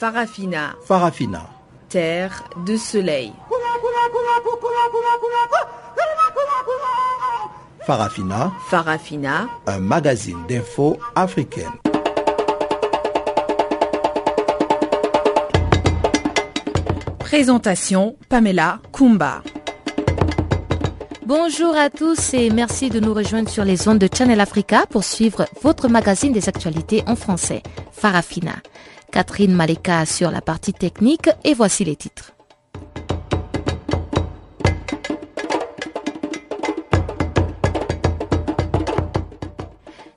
Farafina. Farafina. Terre de soleil. Farafina. Farafina. Un magazine d'infos africaine. Présentation Pamela Kumba. Bonjour à tous et merci de nous rejoindre sur les ondes de Channel Africa pour suivre votre magazine des actualités en français, Farafina. Catherine Maleka sur la partie technique et voici les titres.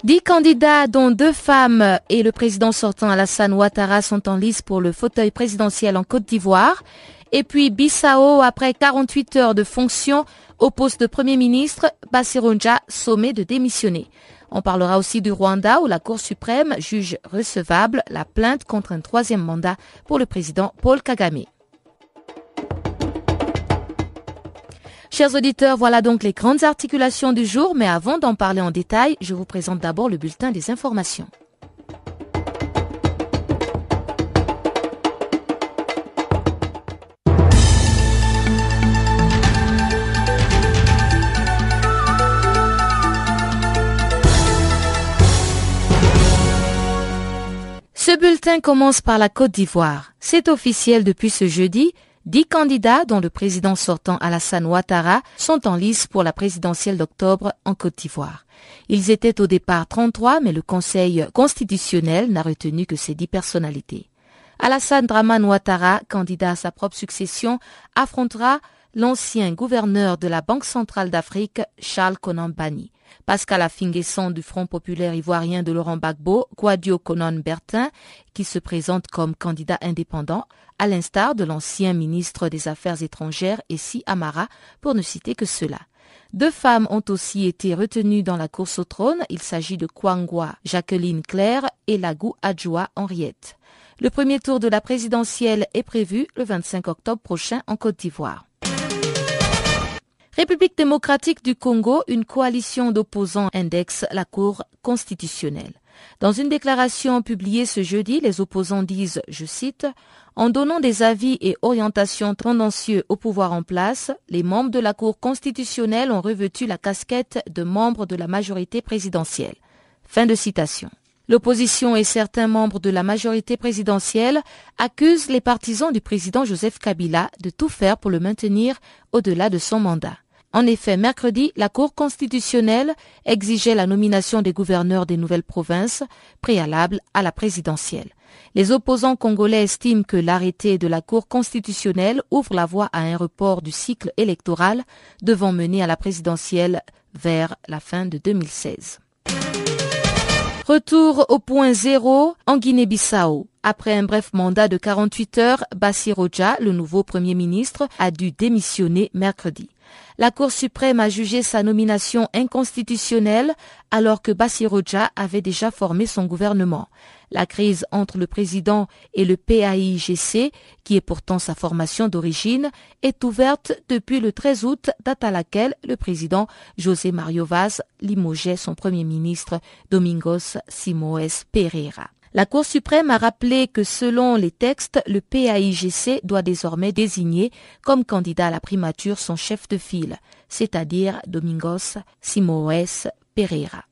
Dix candidats, dont deux femmes et le président sortant Alassane Ouattara, sont en lice pour le fauteuil présidentiel en Côte d'Ivoire. Et puis Bissau, après 48 heures de fonction au poste de Premier ministre, Bassirunja sommet de démissionner. On parlera aussi du Rwanda où la Cour suprême juge recevable la plainte contre un troisième mandat pour le président Paul Kagame. Chers auditeurs, voilà donc les grandes articulations du jour, mais avant d'en parler en détail, je vous présente d'abord le bulletin des informations. Ce bulletin commence par la Côte d'Ivoire. C'est officiel depuis ce jeudi. Dix candidats, dont le président sortant Alassane Ouattara, sont en lice pour la présidentielle d'octobre en Côte d'Ivoire. Ils étaient au départ 33, mais le Conseil constitutionnel n'a retenu que ces dix personnalités. Alassane Draman Ouattara, candidat à sa propre succession, affrontera l'ancien gouverneur de la Banque centrale d'Afrique, Charles Conan Bani. Pascal Afinguesson du Front populaire ivoirien de Laurent Gbagbo, Quadio Conan Bertin, qui se présente comme candidat indépendant, à l'instar de l'ancien ministre des Affaires étrangères Essi Amara, pour ne citer que cela. Deux femmes ont aussi été retenues dans la course au trône. Il s'agit de Kwangwa Jacqueline Claire et Lagou Adjoa Henriette. Le premier tour de la présidentielle est prévu le 25 octobre prochain en Côte d'Ivoire. République démocratique du Congo, une coalition d'opposants indexe la Cour constitutionnelle. Dans une déclaration publiée ce jeudi, les opposants disent, je cite, En donnant des avis et orientations tendancieux au pouvoir en place, les membres de la Cour constitutionnelle ont revêtu la casquette de membres de la majorité présidentielle. Fin de citation. L'opposition et certains membres de la majorité présidentielle accusent les partisans du président Joseph Kabila de tout faire pour le maintenir au-delà de son mandat. En effet, mercredi, la Cour constitutionnelle exigeait la nomination des gouverneurs des nouvelles provinces préalable à la présidentielle. Les opposants congolais estiment que l'arrêté de la Cour constitutionnelle ouvre la voie à un report du cycle électoral devant mener à la présidentielle vers la fin de 2016. Retour au point zéro en Guinée-Bissau. Après un bref mandat de 48 heures, Roja, le nouveau Premier ministre, a dû démissionner mercredi. La Cour suprême a jugé sa nomination inconstitutionnelle alors que Bassiroja avait déjà formé son gouvernement. La crise entre le président et le PAIGC, qui est pourtant sa formation d'origine, est ouverte depuis le 13 août, date à laquelle le président José Mario Vaz limogeait son premier ministre Domingos Simoes Pereira. La Cour suprême a rappelé que selon les textes, le PAIGC doit désormais désigner comme candidat à la primature son chef de file, c'est-à-dire Domingos Simoes Pereira.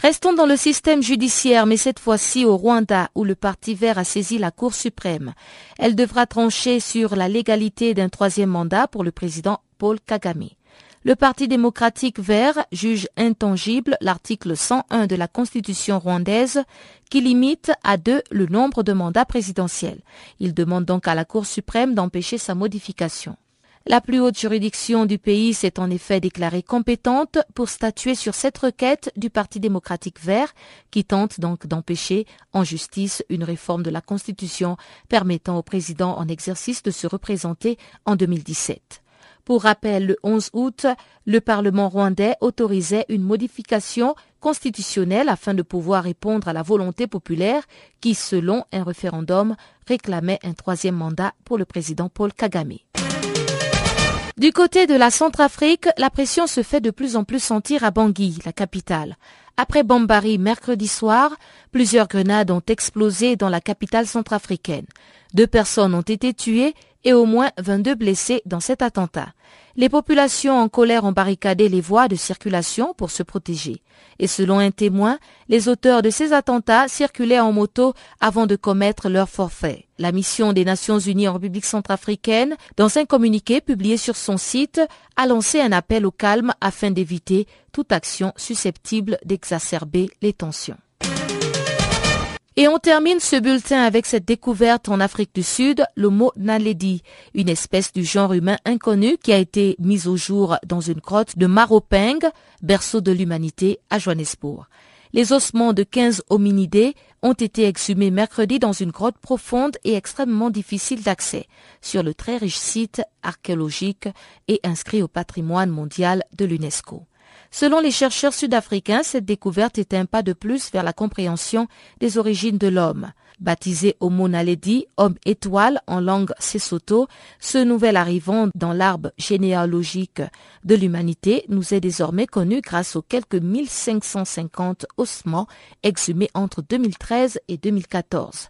Restons dans le système judiciaire, mais cette fois-ci au Rwanda, où le Parti vert a saisi la Cour suprême. Elle devra trancher sur la légalité d'un troisième mandat pour le président Paul Kagame. Le Parti démocratique vert juge intangible l'article 101 de la Constitution rwandaise qui limite à deux le nombre de mandats présidentiels. Il demande donc à la Cour suprême d'empêcher sa modification. La plus haute juridiction du pays s'est en effet déclarée compétente pour statuer sur cette requête du Parti démocratique vert qui tente donc d'empêcher en justice une réforme de la Constitution permettant au président en exercice de se représenter en 2017. Pour rappel, le 11 août, le Parlement rwandais autorisait une modification constitutionnelle afin de pouvoir répondre à la volonté populaire qui, selon un référendum, réclamait un troisième mandat pour le président Paul Kagame. Du côté de la Centrafrique, la pression se fait de plus en plus sentir à Bangui, la capitale. Après Bambari mercredi soir, plusieurs grenades ont explosé dans la capitale centrafricaine. Deux personnes ont été tuées et au moins 22 blessés dans cet attentat. Les populations en colère ont barricadé les voies de circulation pour se protéger. Et selon un témoin, les auteurs de ces attentats circulaient en moto avant de commettre leur forfait. La mission des Nations Unies en République centrafricaine, dans un communiqué publié sur son site, a lancé un appel au calme afin d'éviter toute action susceptible d'exacerber les tensions. Et on termine ce bulletin avec cette découverte en Afrique du Sud, le mot Naledi, une espèce du genre humain inconnu qui a été mise au jour dans une grotte de Maropeng, berceau de l'humanité à Johannesburg. Les ossements de 15 hominidés ont été exhumés mercredi dans une grotte profonde et extrêmement difficile d'accès sur le très riche site archéologique et inscrit au patrimoine mondial de l'UNESCO. Selon les chercheurs sud-africains, cette découverte est un pas de plus vers la compréhension des origines de l'homme. Baptisé Homo naledi, homme étoile en langue Sesotho, ce nouvel arrivant dans l'arbre généalogique de l'humanité nous est désormais connu grâce aux quelques 1550 ossements exhumés entre 2013 et 2014.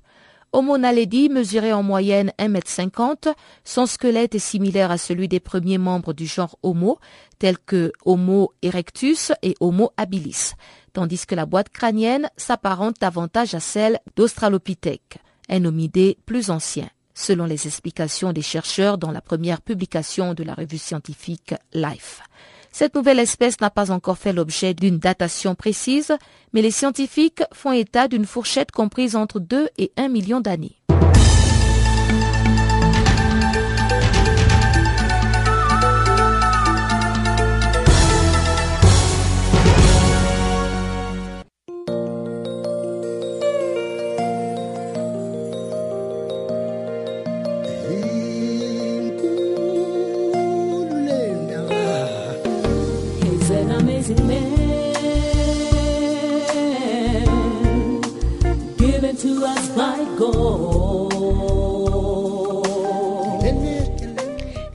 Homo naledi mesurait en moyenne 1,50 m. Son squelette est similaire à celui des premiers membres du genre Homo, tels que Homo erectus et Homo habilis, tandis que la boîte crânienne s'apparente davantage à celle d'Australopithèque, un homidé plus ancien, selon les explications des chercheurs dans la première publication de la revue scientifique Life. Cette nouvelle espèce n'a pas encore fait l'objet d'une datation précise, mais les scientifiques font état d'une fourchette comprise entre 2 et 1 million d'années.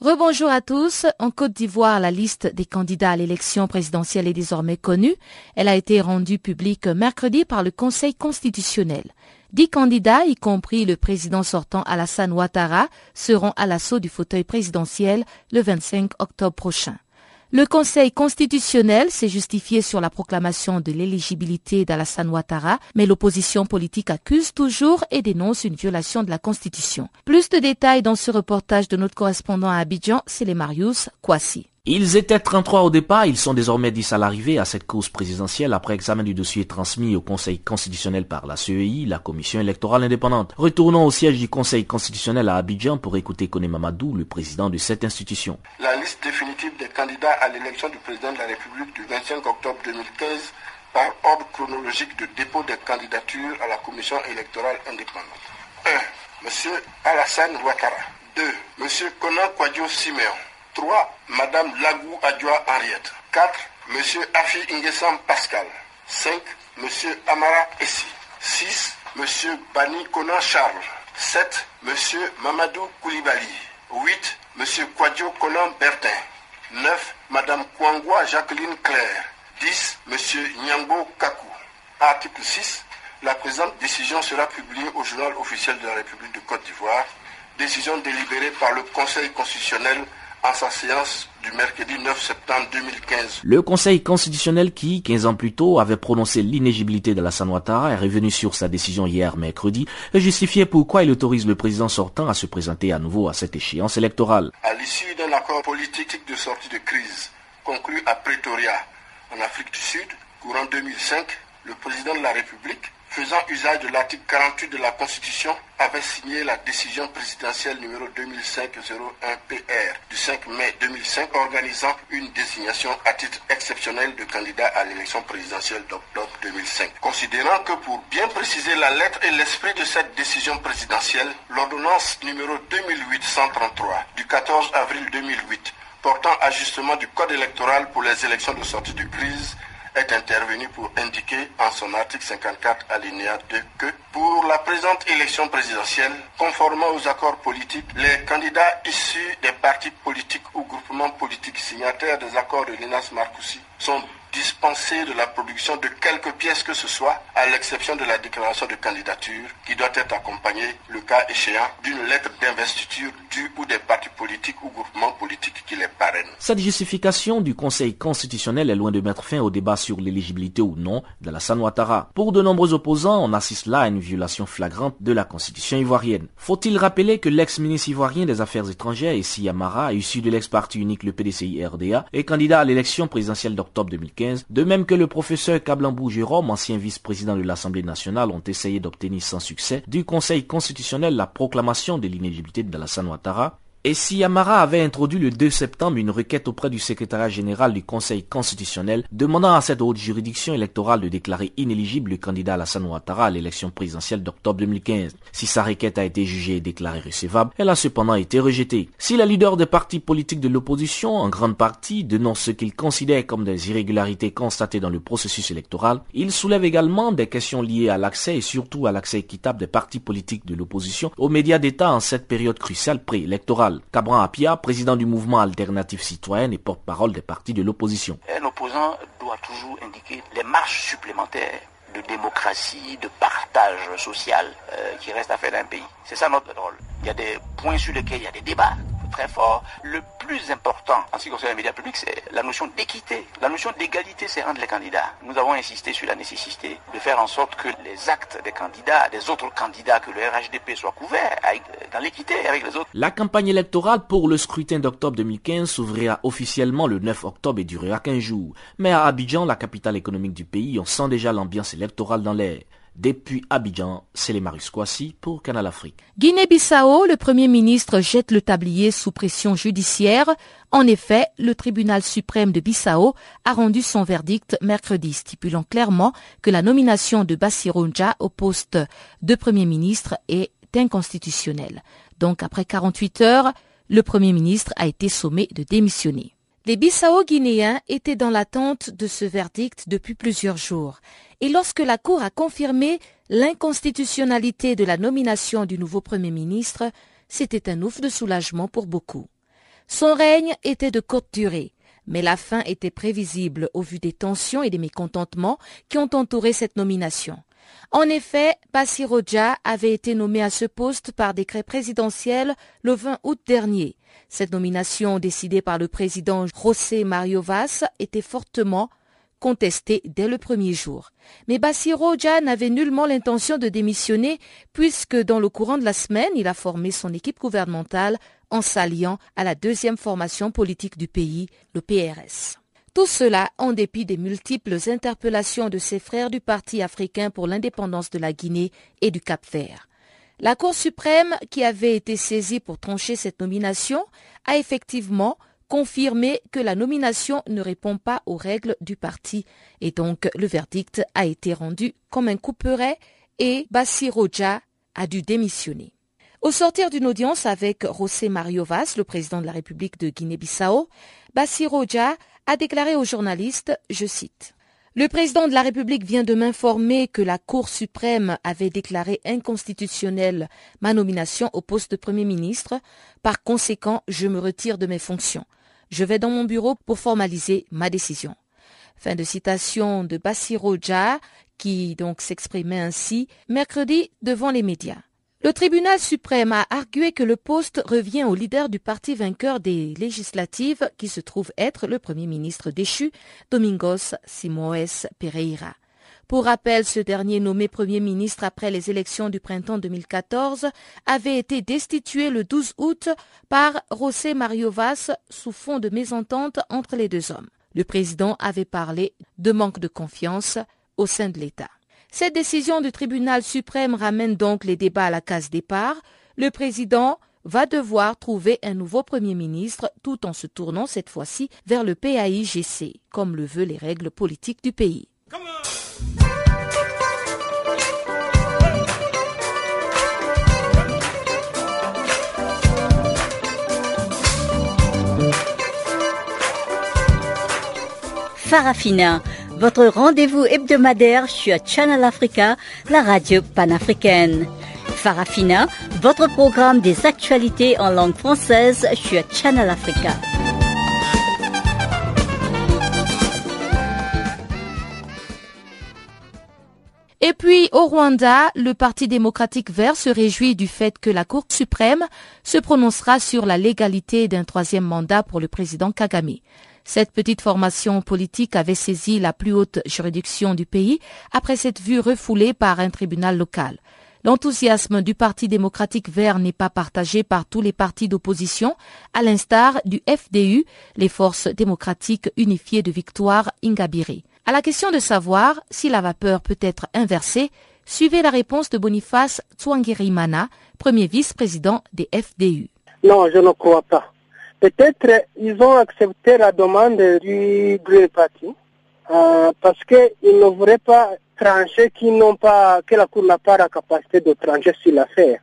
Rebonjour à tous. En Côte d'Ivoire, la liste des candidats à l'élection présidentielle est désormais connue. Elle a été rendue publique mercredi par le Conseil constitutionnel. Dix candidats, y compris le président sortant Alassane Ouattara, seront à l'assaut du fauteuil présidentiel le 25 octobre prochain. Le Conseil constitutionnel s'est justifié sur la proclamation de l'éligibilité d'Alassane Ouattara, mais l'opposition politique accuse toujours et dénonce une violation de la Constitution. Plus de détails dans ce reportage de notre correspondant à Abidjan, c'est les Marius Kwasi. Ils étaient 33 au départ, ils sont désormais 10 à l'arrivée à cette course présidentielle après examen du dossier transmis au Conseil constitutionnel par la CEI, la Commission électorale indépendante. Retournons au siège du Conseil constitutionnel à Abidjan pour écouter Kone Mamadou, le président de cette institution. La liste définitive des candidats à l'élection du président de la République du 25 octobre 2015 par ordre chronologique de dépôt des candidatures à la Commission électorale indépendante. 1. Monsieur Alassane Ouattara. 2. Monsieur Conan Kwadjo Siméon. 3. Madame Lagou Adjoa Henriette. 4. Monsieur Afi Ingesam Pascal. 5. Monsieur Amara Essi. 6. Monsieur Bani Konan Charles. 7. Monsieur Mamadou Koulibaly. 8. Monsieur Kwadjo Konan Bertin. 9. Madame Kwangwa Jacqueline Claire. 10. Monsieur Nyangbo Kakou. Article 6. La présente décision sera publiée au journal officiel de la République de Côte d'Ivoire. Décision délibérée par le Conseil constitutionnel à sa séance du mercredi 9 septembre 2015. Le Conseil constitutionnel qui, 15 ans plus tôt, avait prononcé l'inégibilité de la Ouattara est revenu sur sa décision hier mercredi et justifiait pourquoi il autorise le président sortant à se présenter à nouveau à cette échéance électorale. À l'issue d'un accord politique de sortie de crise conclu à Pretoria, en Afrique du Sud, courant 2005, le président de la République faisant usage de l'article 48 de la Constitution, avait signé la décision présidentielle numéro 2005-01-PR du 5 mai 2005 organisant une désignation à titre exceptionnel de candidat à l'élection présidentielle d'octobre 2005. Considérant que pour bien préciser la lettre et l'esprit de cette décision présidentielle, l'ordonnance numéro 2833 du 14 avril 2008 portant ajustement du code électoral pour les élections de sortie de crise est intervenu pour indiquer en son article 54 alinéa 2 que pour la présente élection présidentielle, conformément aux accords politiques, les candidats issus des partis politiques ou groupements politiques signataires des accords de Linas Marcoussi sont dispensés de la production de quelques pièces que ce soit, à l'exception de la déclaration de candidature, qui doit être accompagnée, le cas échéant, d'une lettre d'investiture du ou des partis politiques ou groupements politiques qui les parrainent. Cette justification du Conseil constitutionnel est loin de mettre fin au débat sur l'éligibilité ou non de la Ouattara. Pour de nombreux opposants, on assiste là à une violation flagrante de la Constitution ivoirienne. Faut-il rappeler que l'ex-ministre ivoirien des Affaires étrangères, Essi Amara, issu de l'ex-parti unique le PDCI-RDA, est candidat à l'élection présidentielle d'octobre 2015 de même que le professeur Kablambou Jérôme, ancien vice-président de l'Assemblée nationale, ont essayé d'obtenir sans succès du Conseil constitutionnel la proclamation de l'inéligibilité d'Alassane Ouattara, et si Amara avait introduit le 2 septembre une requête auprès du secrétariat général du Conseil constitutionnel demandant à cette haute juridiction électorale de déclarer inéligible le candidat Alassane Ouattara à l'élection présidentielle d'octobre 2015. Si sa requête a été jugée et déclarée recevable, elle a cependant été rejetée. Si les leaders des partis politiques de l'opposition, en grande partie, dénoncent ce qu'ils considèrent comme des irrégularités constatées dans le processus électoral, ils soulèvent également des questions liées à l'accès et surtout à l'accès équitable des partis politiques de l'opposition aux médias d'État en cette période cruciale préélectorale. Cabran Apia, président du mouvement alternatif citoyen et porte-parole des partis de l'opposition. Un opposant doit toujours indiquer les marches supplémentaires de démocratie, de partage social euh, qui reste à faire dans un pays. C'est ça notre rôle. Il y a des points sur lesquels il y a des débats très fort. Le plus important en ce qui concerne les médias publics, c'est la notion d'équité. La notion d'égalité, c'est rendre les candidats. Nous avons insisté sur la nécessité de faire en sorte que les actes des candidats, des autres candidats, que le RHDP soit couvert dans l'équité avec les autres. La campagne électorale pour le scrutin d'octobre 2015 s'ouvrira officiellement le 9 octobre et durera 15 jours. Mais à Abidjan, la capitale économique du pays, on sent déjà l'ambiance électorale dans l'air. Depuis Abidjan, c'est les pour Canal Afrique. Guinée-Bissau, le Premier ministre jette le tablier sous pression judiciaire. En effet, le tribunal suprême de Bissau a rendu son verdict mercredi, stipulant clairement que la nomination de Bassironja au poste de Premier ministre est inconstitutionnelle. Donc, après 48 heures, le Premier ministre a été sommé de démissionner. Les Bissau-Guinéens étaient dans l'attente de ce verdict depuis plusieurs jours. Et lorsque la Cour a confirmé l'inconstitutionnalité de la nomination du nouveau Premier ministre, c'était un ouf de soulagement pour beaucoup. Son règne était de courte durée, mais la fin était prévisible au vu des tensions et des mécontentements qui ont entouré cette nomination. En effet, Bassirodja avait été nommé à ce poste par décret présidentiel le 20 août dernier. Cette nomination décidée par le président José Mario Vaz était fortement contestée dès le premier jour. Mais Bassirodja n'avait nullement l'intention de démissionner puisque dans le courant de la semaine, il a formé son équipe gouvernementale en s'alliant à la deuxième formation politique du pays, le PRS. Tout cela en dépit des multiples interpellations de ses frères du Parti africain pour l'indépendance de la Guinée et du Cap-Vert. La Cour suprême, qui avait été saisie pour trancher cette nomination, a effectivement confirmé que la nomination ne répond pas aux règles du parti et donc le verdict a été rendu comme un couperet et Bassiroja a dû démissionner. Au sortir d'une audience avec José Mario Vaz, le président de la République de Guinée-Bissau, Bassiroja a déclaré aux journalistes, je cite, le président de la République vient de m'informer que la Cour suprême avait déclaré inconstitutionnelle ma nomination au poste de Premier ministre. Par conséquent, je me retire de mes fonctions. Je vais dans mon bureau pour formaliser ma décision. Fin de citation de Bassiro qui donc s'exprimait ainsi mercredi devant les médias. Le tribunal suprême a argué que le poste revient au leader du parti vainqueur des législatives qui se trouve être le premier ministre déchu, Domingos Simoes Pereira. Pour rappel, ce dernier nommé Premier ministre après les élections du printemps 2014 avait été destitué le 12 août par José Mario Vaz sous fond de mésentente entre les deux hommes. Le président avait parlé de manque de confiance au sein de l'État. Cette décision du tribunal suprême ramène donc les débats à la case départ. Le président va devoir trouver un nouveau Premier ministre tout en se tournant cette fois-ci vers le PAIGC, comme le veulent les règles politiques du pays. Farafina, votre rendez-vous hebdomadaire sur Channel Africa, la radio panafricaine. Farafina, votre programme des actualités en langue française sur Channel Africa. Et puis, au Rwanda, le Parti démocratique vert se réjouit du fait que la Cour suprême se prononcera sur la légalité d'un troisième mandat pour le président Kagame. Cette petite formation politique avait saisi la plus haute juridiction du pays après cette vue refoulée par un tribunal local. L'enthousiasme du Parti démocratique vert n'est pas partagé par tous les partis d'opposition, à l'instar du FDU, les forces démocratiques unifiées de victoire Ingabire. À la question de savoir si la vapeur peut être inversée, suivez la réponse de Boniface Tswangirimana, premier vice-président des FDU. Non, je ne crois pas. Peut-être ils ont accepté la demande du Green euh, parce qu'ils ne voudraient pas trancher qui n'ont pas, que la Cour n'a pas la capacité de trancher sur l'affaire.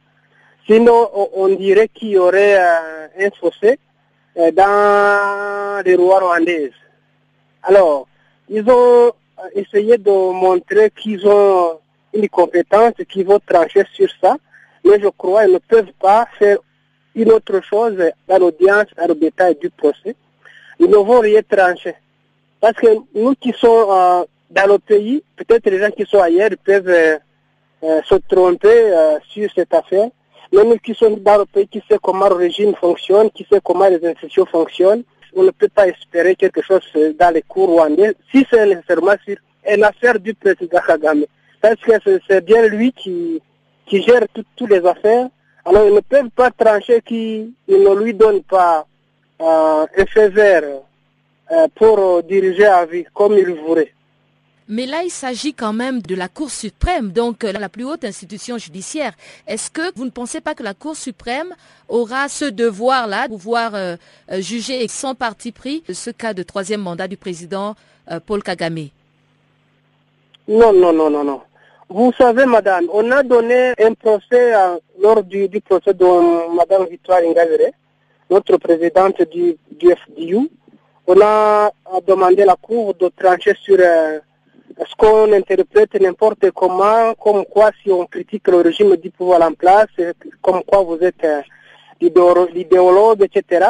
Sinon, on dirait qu'il y aurait euh, un fossé euh, dans les lois rwandaises. Alors, ils ont essayé de montrer qu'ils ont une compétence, qu'ils vont trancher sur ça, mais je crois qu'ils ne peuvent pas faire une autre chose dans l'audience, dans le détail du procès, ils ne vont rien trancher. Parce que nous qui sommes euh, dans le pays, peut-être les gens qui sont ailleurs peuvent euh, euh, se tromper sur cette affaire. Mais nous qui sommes dans le pays, qui sait comment le régime fonctionne, qui sait comment les institutions fonctionnent, on ne peut pas espérer quelque chose dans les cours rwandais si c'est nécessairement sur une affaire du président Kagame. Parce que c'est bien lui qui, qui gère toutes les affaires alors, ils ne peuvent pas trancher qu'ils ne lui donnent pas euh, un feu vert euh, pour diriger à vie comme il voudrait. Mais là, il s'agit quand même de la Cour suprême, donc euh, la plus haute institution judiciaire. Est-ce que vous ne pensez pas que la Cour suprême aura ce devoir-là, de pouvoir juger sans parti pris ce cas de troisième mandat du président Paul Kagame? Non, non, non, non, non. Vous savez, madame, on a donné un procès lors du, procès de madame Victoire Ingavere, notre présidente du, FDU. On a, demandé à la Cour de trancher sur euh, ce qu'on interprète n'importe comment, comme quoi si on critique le régime du pouvoir en place, comme quoi vous êtes euh, l'idéologue, etc.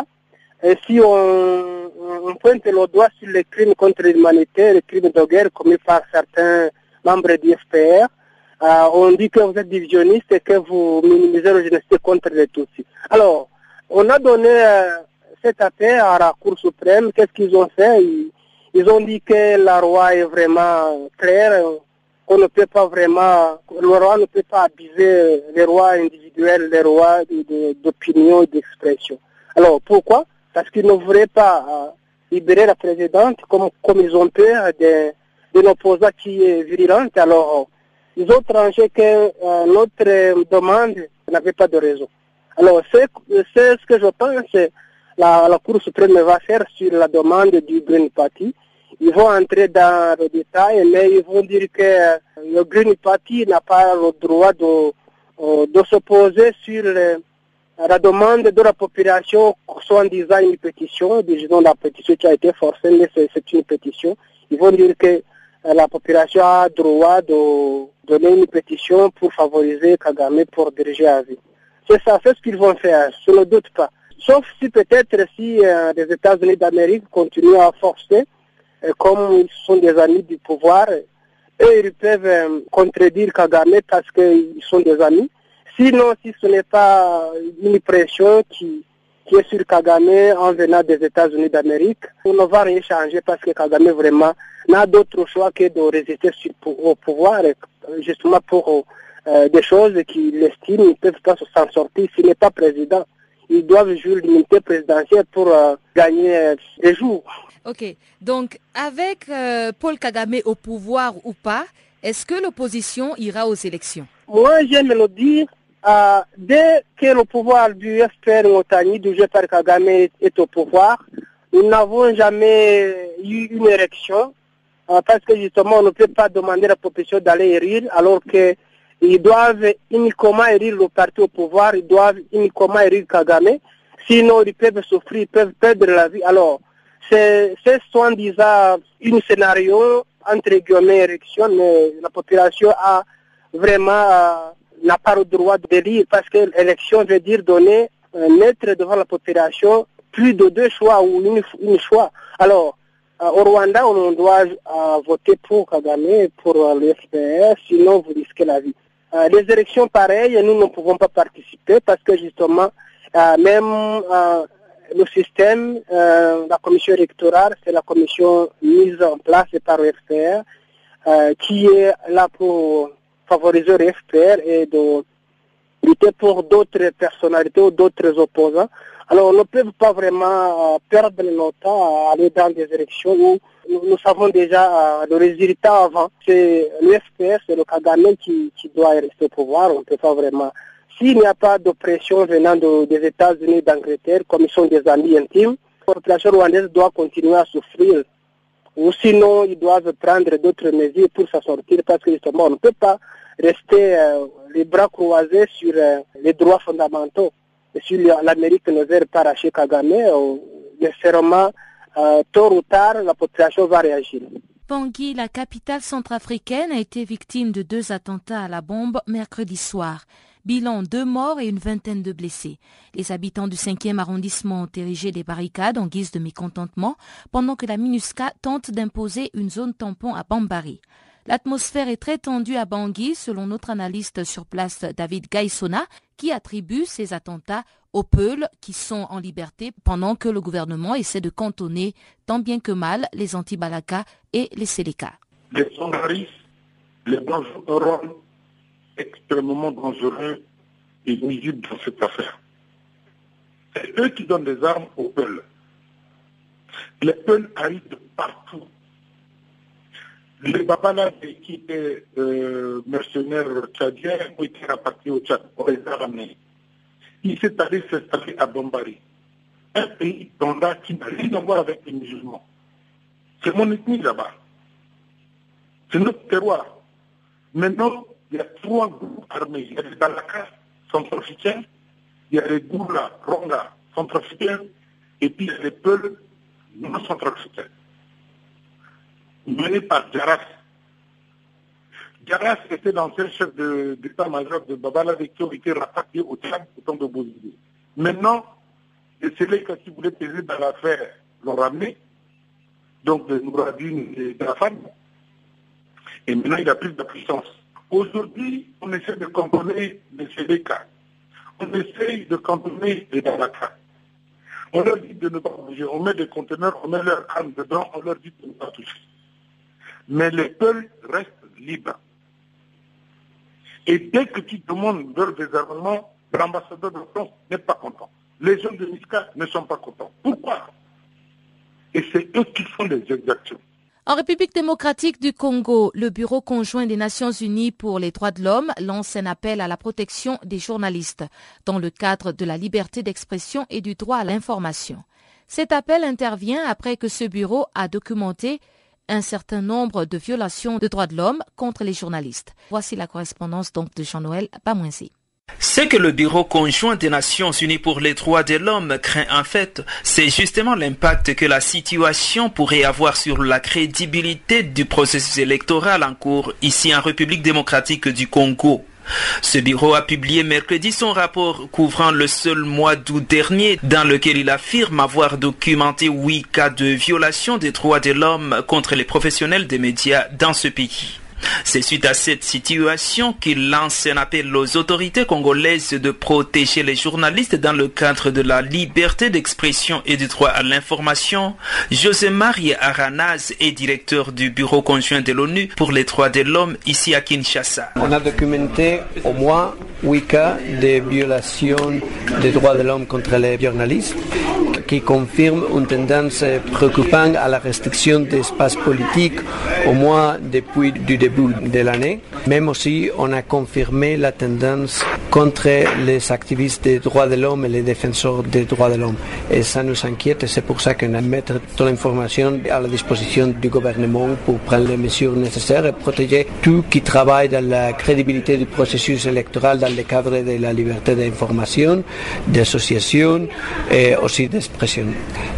Et si on, on, pointe le doigt sur les crimes contre l'humanité, les crimes de guerre commis par certains membres du FPR, euh, on dit que vous êtes divisionniste et que vous minimisez le génocide contre les Tutsis. Alors, on a donné euh, cette affaire à la Cour suprême. Qu'est-ce qu'ils ont fait? Ils, ont dit que la loi est vraiment claire, qu'on ne peut pas vraiment, le roi ne peut pas abuser les rois individuels, les rois d'opinion et d'expression. Alors, pourquoi? Parce qu'ils ne voulaient pas euh, libérer la présidente comme, comme ils ont peur de de opposant qui est virulente. Alors, ils ont tranché que euh, notre demande n'avait pas de raison. Alors, c'est ce que je pense la, la Cour suprême va faire sur la demande du Green Party. Ils vont entrer dans le détail, mais ils vont dire que euh, le Green Party n'a pas le droit de, euh, de s'opposer sur la demande de la population, soit en disant une pétition, disons la pétition qui a été forcée, mais c'est une pétition. Ils vont dire que la population a droit de donner une pétition pour favoriser Kagame pour diriger à vie. C'est ça, c'est ce qu'ils vont faire, je ne doute pas. Sauf si peut-être si euh, les États-Unis d'Amérique continuent à forcer, euh, comme ils sont des amis du pouvoir, eux ils peuvent euh, contredire Kagame parce qu'ils sont des amis. Sinon, si ce n'est pas une pression qui, qui est sur Kagame en venant des États-Unis d'Amérique, on ne va rien changer parce que Kagame vraiment n'a d'autre choix que de résister au pouvoir, justement pour euh, des choses qu'il estime ne peuvent pas s'en sortir s'il n'est pas président. Ils doivent jouer l'unité présidentielle pour euh, gagner euh, des jours. Ok, donc avec Paul Kagame au pouvoir ou pas, Est-ce que l'opposition ira aux élections? Moi, j'aime le dire, euh, dès que le pouvoir du FPR Motani, du GPR Kagame est au pouvoir, nous n'avons jamais eu une élection euh, parce que justement on ne peut pas demander à la population d'aller érir alors qu'ils doivent uniquement érir le parti au pouvoir, ils doivent uniquement érir Kagame, sinon ils peuvent souffrir, ils peuvent perdre la vie. Alors, c'est soi-disant un scénario entre guillemets élection, mais la population a vraiment euh, n'a pas le droit d'élire parce que l'élection veut dire donner un être devant la population plus de deux choix ou une, une choix. Alors, euh, au Rwanda, on doit euh, voter pour Kagame, pour euh, le FPR, sinon vous risquez la vie. les élections pareilles, nous ne pouvons pas participer parce que justement, même le système, la commission électorale, c'est la commission mise en place par le FPR, qui est là pour favoriser le FPR et de lutter pour d'autres personnalités ou d'autres opposants. Alors, on ne peut pas vraiment euh, perdre notre temps à aller dans des élections où nous, savons déjà euh, le résultat avant. C'est le FPR, c'est le Kagame qui, qui doit rester au pouvoir. On ne peut pas vraiment. S'il n'y a pas d'oppression venant des États-Unis d'Angleterre, comme ils sont des amis intimes, la population rwandaise doit continuer à souffrir. Ou sinon, ils doivent prendre d'autres mesures pour s'en sortir parce que justement, on ne peut pas rester euh, les bras croisés sur les droits fondamentaux si l'Amérique ne veut pas arracher Kagame, euh, nécessairement, euh, tôt ou tard, la population va réagir. Bangui, la capitale centrafricaine, a été victime de deux attentats à la bombe mercredi soir. Bilan deux morts et une vingtaine de blessés. Les habitants du 5e arrondissement ont érigé des barricades en guise de mécontentement pendant que la MINUSCA tente d'imposer une zone tampon à Bambari. L'atmosphère est très tendue à Bangui, selon notre analyste sur place David Gaissona, qui attribue ces attentats aux Peuls qui sont en liberté pendant que le gouvernement essaie de cantonner tant bien que mal les anti-Balaka et les Séléka. Extrêmement dangereux et nuisibles dans cette affaire. C'est eux qui donnent des armes aux Peuls. Les Peuls arrivent de partout les Babala qui étaient euh, mercenaires tchadiens ont été rapatriés au Tchad. On les ramenés. Ils s'est allé s'installer à Bombari, un pays dont qui n'a rien à voir avec les musulmans. C'est mon ethnie là-bas. C'est notre terroir. Maintenant, il y a trois groupes armés. Il y a les Balaka centrafricains, il y a les Goula, Ronga centrafricains, et puis il y a les Peuls non centrafricains mené par Jaras. Jaras était l'ancien chef d'état-major de, Babala qui ont été rapatriés au Tchad au temps de Bozizé. Maintenant, c'est les qui voulaient peser dans l'affaire l'ont ramené, donc de Nouradine et de la. Et maintenant, il a pris de puissance. Aujourd'hui, on essaie de cantonner les Séléka. On essaie de cantonner les Dalaka. On leur dit de ne pas bouger. On met des conteneurs, on met leurs armes dedans, on leur dit de ne pas toucher mais les peuples restent libres. Et dès que tu demandes leur désarmement, l'ambassadeur de France n'est pas content. Les gens de Niska ne sont pas contents. Pourquoi? Et c'est eux qui font les exactions. En République démocratique du Congo, le Bureau conjoint des Nations unies pour les droits de l'homme lance un appel à la protection des journalistes dans le cadre de la liberté d'expression et du droit à l'information. Cet appel intervient après que ce bureau a documenté un certain nombre de violations de droits de l'homme contre les journalistes. Voici la correspondance donc de Jean-Noël Pamoinsi. Ce que le Bureau conjoint des Nations Unies pour les droits de l'homme craint en fait, c'est justement l'impact que la situation pourrait avoir sur la crédibilité du processus électoral en cours ici en République démocratique du Congo. Ce bureau a publié mercredi son rapport couvrant le seul mois d'août dernier dans lequel il affirme avoir documenté huit cas de violation des droits de l'homme contre les professionnels des médias dans ce pays. C'est suite à cette situation qu'il lance un appel aux autorités congolaises de protéger les journalistes dans le cadre de la liberté d'expression et du droit à l'information. José Marie Aranaz est directeur du Bureau conjoint de l'ONU pour les droits de l'homme ici à Kinshasa. On a documenté au moins huit cas de violation des droits de l'homme contre les journalistes qui confirme une tendance préoccupante à la restriction d'espace politique, au moins depuis le début de l'année. Même aussi, on a confirmé la tendance contre les activistes des droits de l'homme et les défenseurs des droits de l'homme. Et ça nous inquiète et c'est pour ça qu'on a mis toute l'information à la disposition du gouvernement pour prendre les mesures nécessaires et protéger tout qui travaille dans la crédibilité du processus électoral dans le cadre de la liberté d'information, d'association et aussi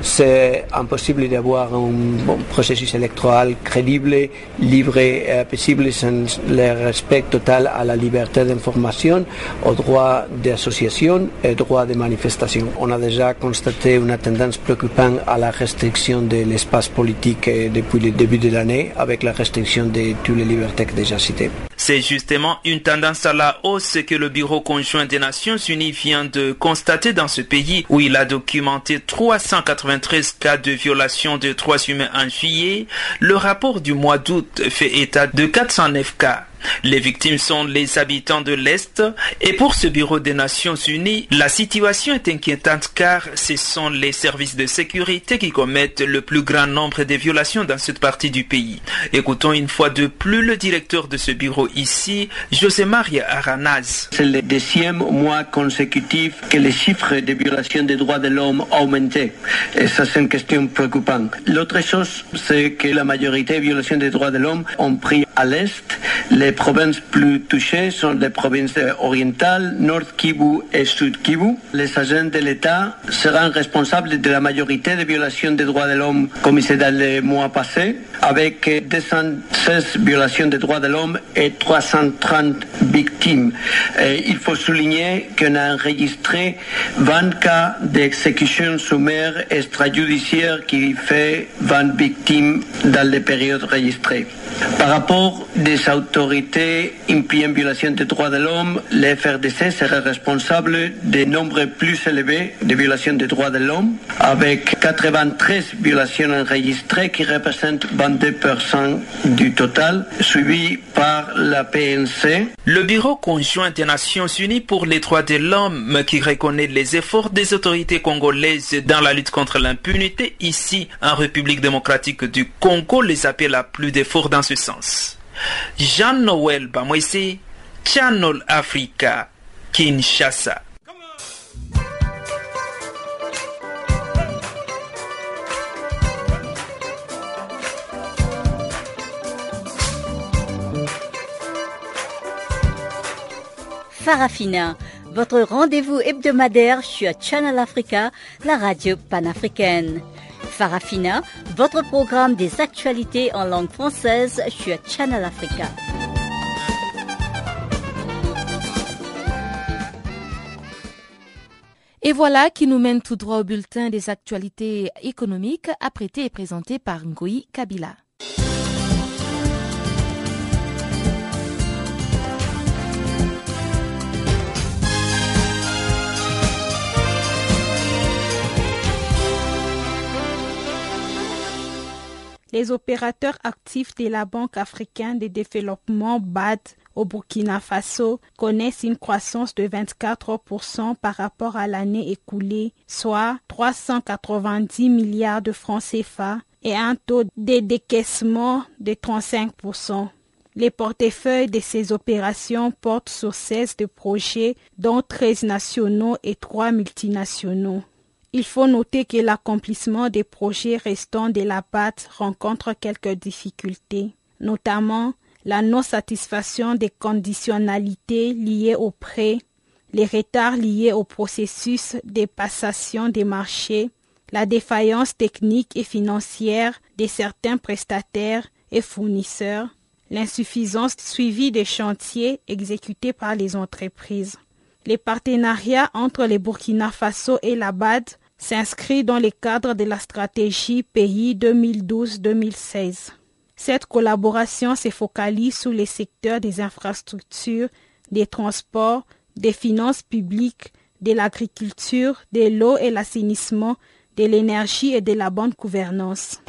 C'est impossible d'avoir un processus électoral crédible, libre et paisible sans le respect total à la liberté d'information, au droit d'association et au droit de manifestation. On a déjà constaté une tendance préoccupante à la restriction de l'espace politique depuis le début de l'année avec la restriction de toutes les libertés déjà citées. C'est justement une tendance à la hausse que le Bureau conjoint des Nations Unies vient de constater dans ce pays où il a documenté 393 cas de violation de droits humains en juillet. Le rapport du mois d'août fait état de 409 cas. Les victimes sont les habitants de l'Est et pour ce Bureau des Nations Unies, la situation est inquiétante car ce sont les services de sécurité qui commettent le plus grand nombre de violations dans cette partie du pays. Écoutons une fois de plus le directeur de ce bureau ici, José Maria Aranaz. C'est le deuxième mois consécutif que les chiffres de violations des droits de l'homme ont augmenté. Et ça, c'est une question préoccupante. L'autre chose, c'est que la majorité des violations des droits de l'homme ont pris à l'Est. Les provinces plus touchées sont les provinces orientales, Nord Kivu et Sud Kivu. Les agents de l'État seront responsables de la majorité des violations des droits de l'homme commises dans les mois passés, avec 216 violations des droits de l'homme et 330 victimes. Il faut souligner qu'on a enregistré 20 cas d'exécution sommaire extrajudiciaire qui fait 20 victimes dans les périodes registrées. Par rapport des autorités impliquées en violation des droits de l'homme, les FRDC serait responsable des nombres plus élevés de violations des droits de l'homme, avec 93 violations enregistrées qui représentent 22% du total, suivi par la PNC. Le Bureau conjoint des Nations Unies pour les droits de l'homme, qui reconnaît les efforts des autorités congolaises dans la lutte contre l'impunité, ici en République démocratique du Congo, les appelle à plus d'efforts dans sens. Jean-Noël Bamwese, Channel Africa, Kinshasa. Farafina, votre rendez-vous hebdomadaire sur Channel Africa, la radio panafricaine. Farafina, votre programme des actualités en langue française sur Channel Africa. Et voilà qui nous mène tout droit au bulletin des actualités économiques apprêté et présenté par Ngoï Kabila. Les opérateurs actifs de la Banque africaine de développement BAD au Burkina Faso connaissent une croissance de 24% par rapport à l'année écoulée, soit 390 milliards de francs CFA et un taux de décaissement de 35%. Les portefeuilles de ces opérations portent sur 16 de projets, dont 13 nationaux et 3 multinationaux. Il faut noter que l'accomplissement des projets restants de la BAT rencontre quelques difficultés, notamment la non-satisfaction des conditionnalités liées au prêt, les retards liés au processus de passation des marchés, la défaillance technique et financière de certains prestataires et fournisseurs, l'insuffisance suivie des chantiers exécutés par les entreprises. Les partenariats entre les Burkina Faso et la BAD s'inscrit dans le cadre de la stratégie pays 2012-2016. Cette collaboration se focalise sur les secteurs des infrastructures, des transports, des finances publiques, de l'agriculture, de l'eau et l'assainissement, de l'énergie et de la bonne gouvernance.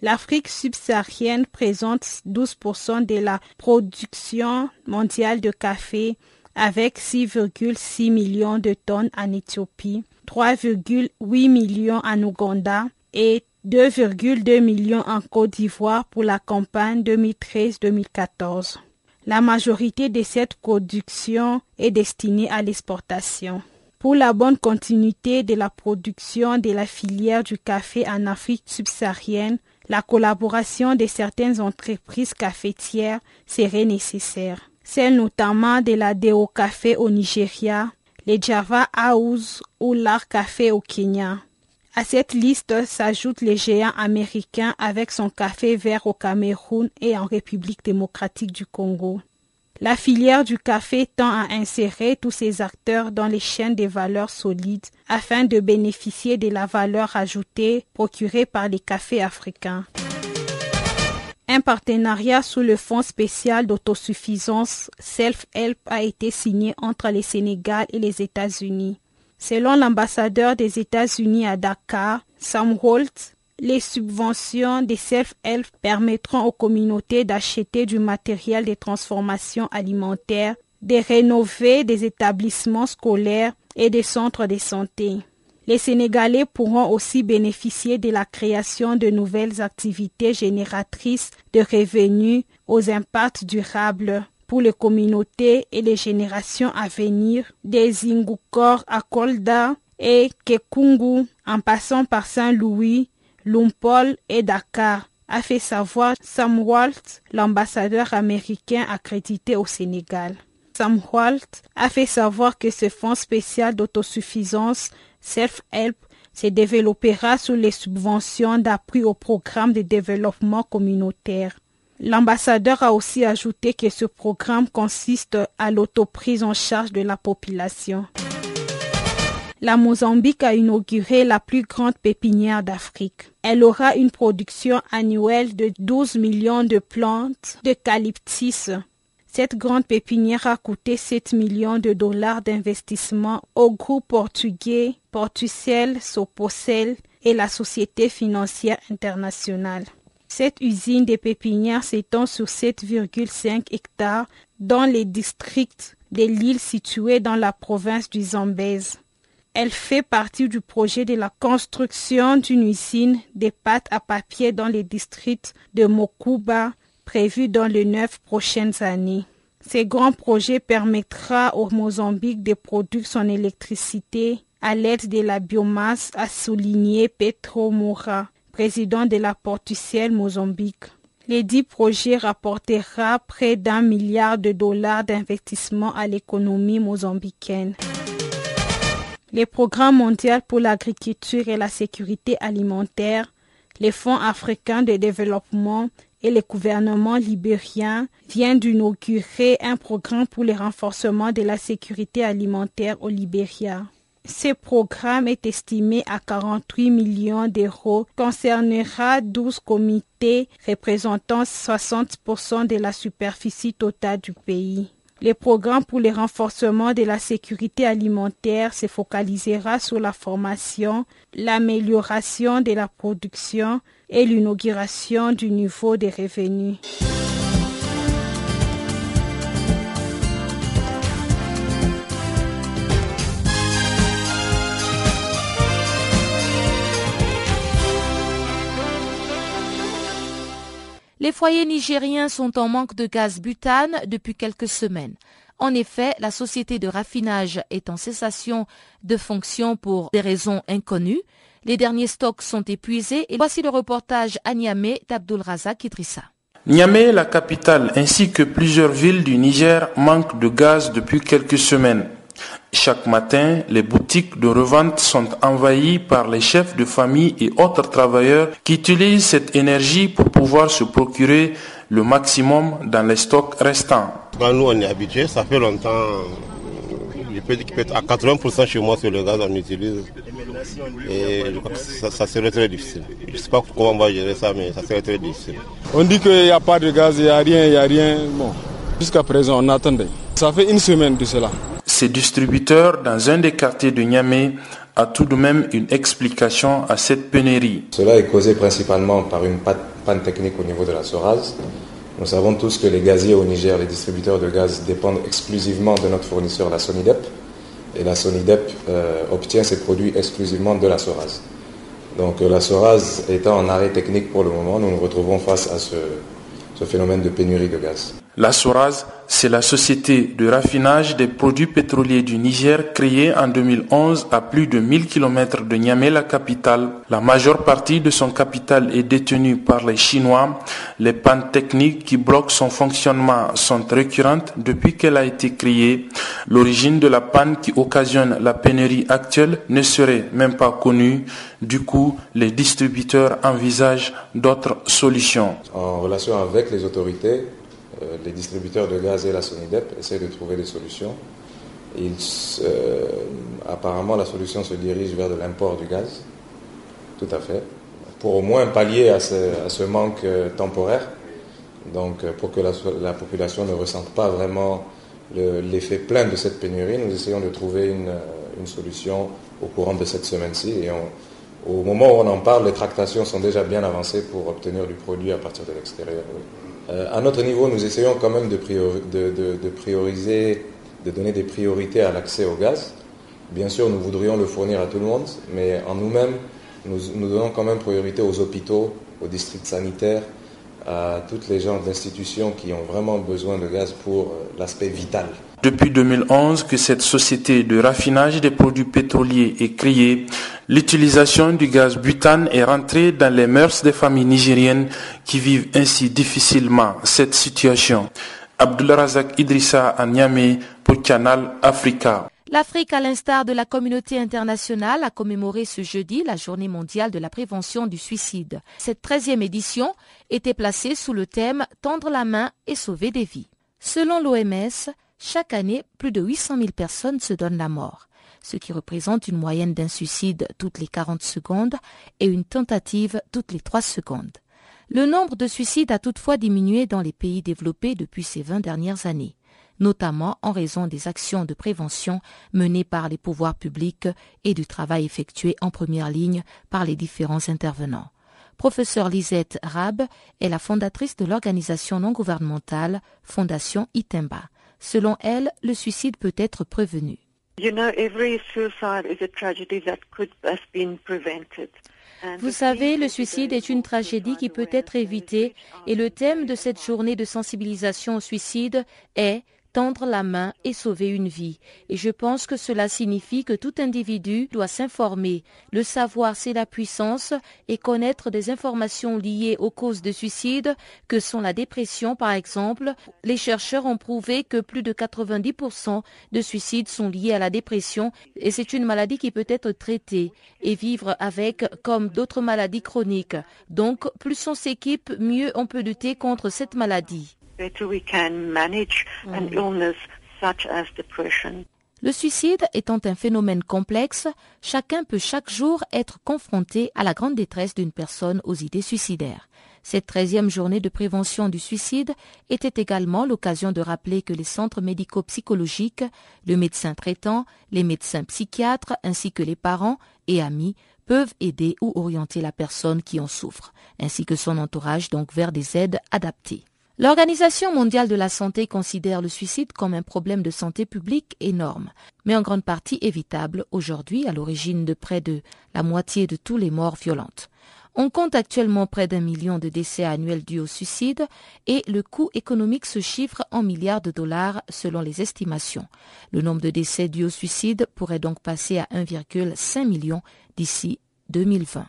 L'Afrique subsaharienne présente 12% de la production mondiale de café avec 6,6 millions de tonnes en Éthiopie, 3,8 millions en Ouganda et 2,2 millions en Côte d'Ivoire pour la campagne 2013-2014. La majorité de cette production est destinée à l'exportation. Pour la bonne continuité de la production de la filière du café en Afrique subsaharienne, la collaboration de certaines entreprises cafetières serait nécessaire. Celle notamment de la Deo Café au Nigeria, les Java House ou l'Art Café au Kenya. À cette liste s'ajoutent les géants américains avec son café vert au Cameroun et en République démocratique du Congo. La filière du café tend à insérer tous ces acteurs dans les chaînes des valeurs solides afin de bénéficier de la valeur ajoutée procurée par les cafés africains. Un partenariat sous le Fonds spécial d'autosuffisance Self-Help a été signé entre le Sénégal et les États-Unis. Selon l'ambassadeur des États-Unis à Dakar, Sam Holt, les subventions des self-help permettront aux communautés d'acheter du matériel de transformation alimentaire, de rénover des établissements scolaires et des centres de santé. Les Sénégalais pourront aussi bénéficier de la création de nouvelles activités génératrices de revenus aux impacts durables pour les communautés et les générations à venir des Ingukor à Kolda et Kekungu en passant par Saint-Louis, Lumpol et Dakar, a fait savoir Sam Walt, l'ambassadeur américain accrédité au Sénégal. Sam Walt a fait savoir que ce fonds spécial d'autosuffisance Self-Help se développera sous les subventions d'appui au programme de développement communautaire. L'ambassadeur a aussi ajouté que ce programme consiste à l'autoprise en charge de la population. La Mozambique a inauguré la plus grande pépinière d'Afrique. Elle aura une production annuelle de 12 millions de plantes d'eucalyptus. Cette grande pépinière a coûté 7 millions de dollars d'investissement au groupe portugais Portucel Sopocel et la Société financière internationale. Cette usine de pépinières s'étend sur 7,5 hectares dans les districts de l'île située dans la province du Zambèze. Elle fait partie du projet de la construction d'une usine de pâtes à papier dans les districts de Mokuba, prévu dans les neuf prochaines années. Ce grand projet permettra au Mozambique de produire son électricité à l'aide de la biomasse, a souligné Petro Moura, président de la Portucielle Mozambique. Les dix projets rapportera près d'un milliard de dollars d'investissement à l'économie mozambicaine. Les programmes mondiaux pour l'agriculture et la sécurité alimentaire, les fonds africains de développement et le gouvernement libérien viennent d'inaugurer un programme pour le renforcement de la sécurité alimentaire au Libéria. Ce programme est estimé à 48 millions d'euros, concernera 12 comités représentant 60% de la superficie totale du pays. Le programme pour le renforcement de la sécurité alimentaire se focalisera sur la formation, l'amélioration de la production et l'inauguration du niveau des revenus. Les foyers nigériens sont en manque de gaz butane depuis quelques semaines. En effet, la société de raffinage est en cessation de fonction pour des raisons inconnues. Les derniers stocks sont épuisés et voici le reportage à Niamey d'Abdul Razak Idrissa. Niamey, la capitale, ainsi que plusieurs villes du Niger manquent de gaz depuis quelques semaines. Chaque matin, les boutiques de revente sont envahies par les chefs de famille et autres travailleurs qui utilisent cette énergie pour pouvoir se procurer le maximum dans les stocks restants. nous, on est habitués, ça fait longtemps. Je peux dire qu'à 80% chez moi sur le gaz, on utilise. Et je crois que ça, serait très difficile. Je ne sais pas comment on va gérer ça, mais ça serait très difficile. On dit qu'il n'y a pas de gaz, il n'y a rien, il n'y a rien. Bon, jusqu'à présent, on attendait. Ça fait une semaine de cela. Ces distributeurs dans un des quartiers de Niamey a tout de même une explication à cette pénurie. Cela est causé principalement par une panne technique au niveau de la SORAS. Nous savons tous que les gaziers au Niger, les distributeurs de gaz, dépendent exclusivement de notre fournisseur, la Sonidep. et la Sonidep obtient ses produits exclusivement de la SORAS. Donc la SORAS étant en arrêt technique pour le moment, nous nous retrouvons face à ce phénomène de pénurie de gaz. La SORAS, c'est la société de raffinage des produits pétroliers du Niger créée en 2011 à plus de 1000 km de Niamey, la capitale. La majeure partie de son capital est détenue par les Chinois. Les pannes techniques qui bloquent son fonctionnement sont récurrentes depuis qu'elle a été créée. L'origine de la panne qui occasionne la pénurie actuelle ne serait même pas connue. Du coup, les distributeurs envisagent d'autres solutions. En relation avec les autorités, les distributeurs de gaz et la Sonidep essaient de trouver des solutions. Euh, apparemment, la solution se dirige vers de l'import du gaz, tout à fait, pour au moins pallier à ce, manque euh, temporaire, donc pour que la, population ne ressente pas vraiment l'effet plein de cette pénurie. Nous essayons de trouver une, solution au courant de cette semaine-ci et au moment où on en parle, les tractations sont déjà bien avancées pour obtenir du produit à partir de l'extérieur. Euh, à notre niveau, nous essayons quand même de, prioriser, de donner des priorités à l'accès au gaz. Bien sûr, nous voudrions le fournir à tout le monde, mais en nous-mêmes, nous, nous donnons quand même priorité aux hôpitaux, aux districts sanitaires, à toutes les gens d'institutions qui ont vraiment besoin de gaz pour euh, l'aspect vital. Depuis 2011 que cette société de raffinage des produits pétroliers est créée, l'utilisation du gaz butane est rentrée dans les mœurs des familles nigériennes qui vivent ainsi difficilement cette situation. Razak Idrissa à Niamey pour Canal Africa. L'Afrique, à l'instar de la communauté internationale, a commémoré ce jeudi la journée mondiale de la prévention du suicide. Cette treizième édition était placée sous le thème Tendre la main et sauver des vies. Selon l'OMS, chaque année, plus de 800 000 personnes se donnent la mort, ce qui représente une moyenne d'un suicide toutes les 40 secondes et une tentative toutes les 3 secondes. Le nombre de suicides a toutefois diminué dans les pays développés depuis ces 20 dernières années notamment en raison des actions de prévention menées par les pouvoirs publics et du travail effectué en première ligne par les différents intervenants. Professeur Lisette Rab est la fondatrice de l'organisation non gouvernementale Fondation Itemba. Selon elle, le suicide peut être prévenu. Vous savez, le suicide est une tragédie qui peut être évitée et le thème de cette journée de sensibilisation au suicide est tendre la main et sauver une vie. Et je pense que cela signifie que tout individu doit s'informer. Le savoir, c'est la puissance et connaître des informations liées aux causes de suicide, que sont la dépression par exemple. Les chercheurs ont prouvé que plus de 90% de suicides sont liés à la dépression et c'est une maladie qui peut être traitée et vivre avec comme d'autres maladies chroniques. Donc, plus on s'équipe, mieux on peut lutter contre cette maladie. Le suicide étant un phénomène complexe, chacun peut chaque jour être confronté à la grande détresse d'une personne aux idées suicidaires. Cette treizième journée de prévention du suicide était également l'occasion de rappeler que les centres médico-psychologiques, le médecin traitant, les médecins psychiatres ainsi que les parents et amis peuvent aider ou orienter la personne qui en souffre, ainsi que son entourage donc vers des aides adaptées. L'Organisation mondiale de la santé considère le suicide comme un problème de santé publique énorme, mais en grande partie évitable aujourd'hui à l'origine de près de la moitié de tous les morts violentes. On compte actuellement près d'un million de décès annuels dus au suicide et le coût économique se chiffre en milliards de dollars selon les estimations. Le nombre de décès dus au suicide pourrait donc passer à 1,5 million d'ici 2020.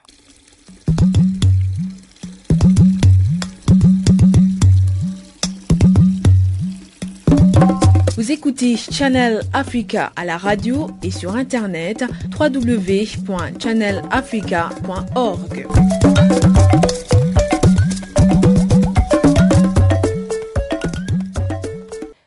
Vous écoutez Channel Africa à la radio et sur internet www.channelafrica.org.